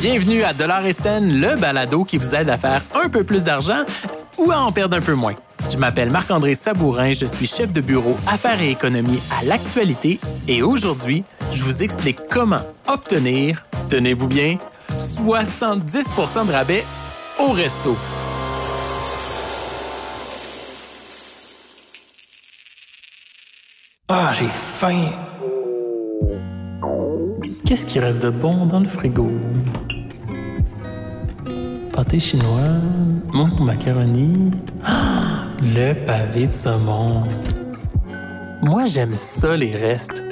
Bienvenue à Dollar et Scène, le balado qui vous aide à faire un peu plus d'argent ou à en perdre un peu moins. Je m'appelle Marc-André Sabourin, je suis chef de bureau Affaires et économie à l'actualité et aujourd'hui, je vous explique comment obtenir, tenez-vous bien, 70% de rabais au resto. Ah, j'ai faim. Qu'est-ce qui reste de bon dans le frigo? Pâté chinois, mon macaroni, ah, le pavé de saumon. Moi, j'aime ça, les restes.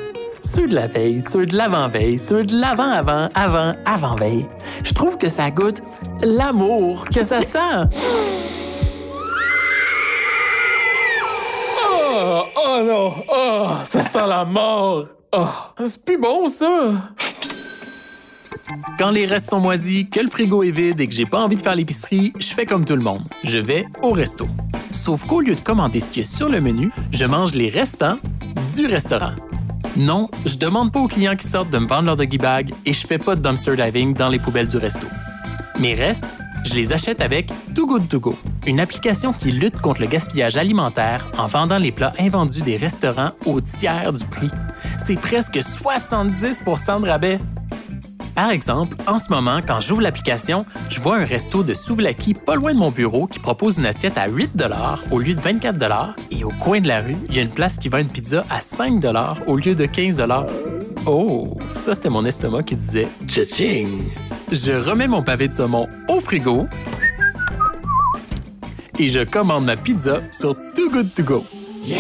Ceux de la veille, ceux de l'avant-veille, ceux de l'avant-avant, avant, avant-veille. Je trouve que ça goûte l'amour, que ça sent. Oh, oh non, oh, ça sent la mort. Oh, c'est plus bon, ça. Quand les restes sont moisis, que le frigo est vide et que j'ai pas envie de faire l'épicerie, je fais comme tout le monde. Je vais au resto. Sauf qu'au lieu de commander ce qu'il y a sur le menu, je mange les restants du restaurant. Non, je demande pas aux clients qui sortent de me vendre leur doggy bag et je fais pas de dumpster diving dans les poubelles du resto. Mes restes, je les achète avec Too Good To une application qui lutte contre le gaspillage alimentaire en vendant les plats invendus des restaurants au tiers du prix. C'est presque 70% de rabais. Par exemple, en ce moment, quand j'ouvre l'application, je vois un resto de souvlaki pas loin de mon bureau qui propose une assiette à 8 au lieu de 24 et au coin de la rue, il y a une place qui vend une pizza à 5 au lieu de 15 Oh, ça c'était mon estomac qui disait Cha-ching! Je remets mon pavé de saumon au frigo et je commande ma pizza sur Too Good To Go. Yeah!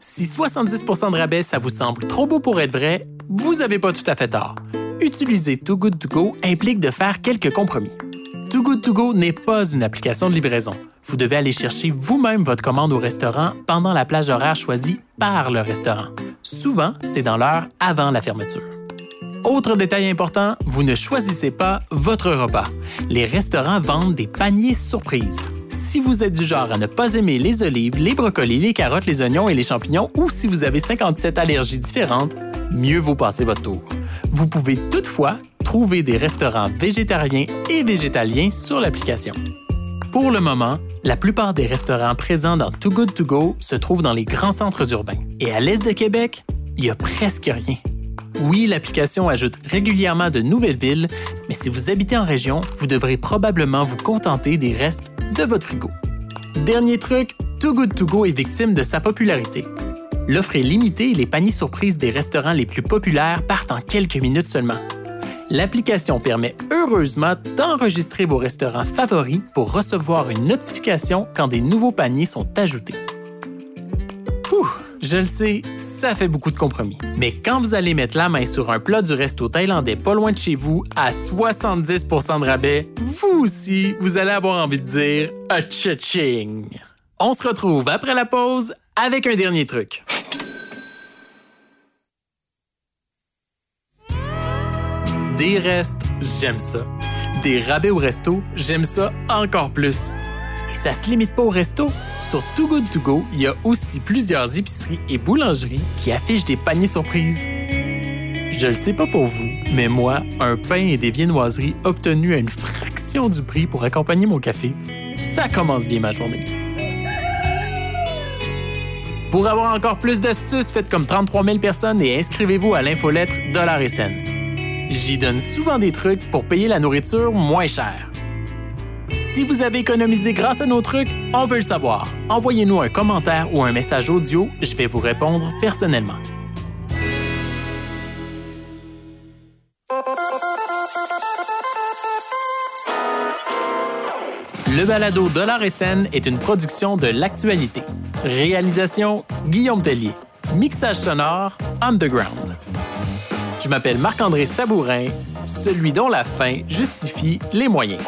Si 70% de rabais, ça vous semble trop beau pour être vrai, vous n'avez pas tout à fait tort. Utiliser Too Good To Go implique de faire quelques compromis. Too Good To Go n'est pas une application de livraison. Vous devez aller chercher vous-même votre commande au restaurant pendant la plage horaire choisie par le restaurant. Souvent, c'est dans l'heure avant la fermeture. Autre détail important, vous ne choisissez pas votre repas. Les restaurants vendent des paniers surprises si vous êtes du genre à ne pas aimer les olives, les brocolis, les carottes, les oignons et les champignons, ou si vous avez 57 allergies différentes, mieux vaut passer votre tour. Vous pouvez toutefois trouver des restaurants végétariens et végétaliens sur l'application. Pour le moment, la plupart des restaurants présents dans Too Good To Go se trouvent dans les grands centres urbains. Et à l'est de Québec, il n'y a presque rien. Oui, l'application ajoute régulièrement de nouvelles villes, mais si vous habitez en région, vous devrez probablement vous contenter des restes de votre frigo. Dernier truc, Too Good To Go est victime de sa popularité. L'offre est limitée et les paniers surprises des restaurants les plus populaires partent en quelques minutes seulement. L'application permet heureusement d'enregistrer vos restaurants favoris pour recevoir une notification quand des nouveaux paniers sont ajoutés. Je le sais, ça fait beaucoup de compromis. Mais quand vous allez mettre la main sur un plat du resto thaïlandais pas loin de chez vous à 70% de rabais, vous aussi, vous allez avoir envie de dire a ching On se retrouve après la pause avec un dernier truc. Des restes, j'aime ça. Des rabais au resto, j'aime ça encore plus. Et ça se limite pas au resto. Sur Too Good To Go, il y a aussi plusieurs épiceries et boulangeries qui affichent des paniers surprises. Je le sais pas pour vous, mais moi, un pain et des viennoiseries obtenus à une fraction du prix pour accompagner mon café, ça commence bien ma journée. Pour avoir encore plus d'astuces, faites comme 33 000 personnes et inscrivez-vous à l'infolettre Dollar et. J'y donne souvent des trucs pour payer la nourriture moins cher. Si vous avez économisé grâce à nos trucs, on veut le savoir. Envoyez-nous un commentaire ou un message audio, je vais vous répondre personnellement. Le balado Dollar et est une production de l'actualité. Réalisation Guillaume Tellier. Mixage sonore Underground. Je m'appelle Marc-André Sabourin, celui dont la fin justifie les moyens.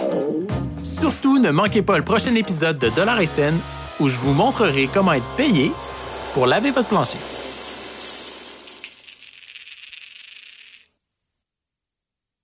Surtout, ne manquez pas le prochain épisode de Dollar et Scène où je vous montrerai comment être payé pour laver votre plancher.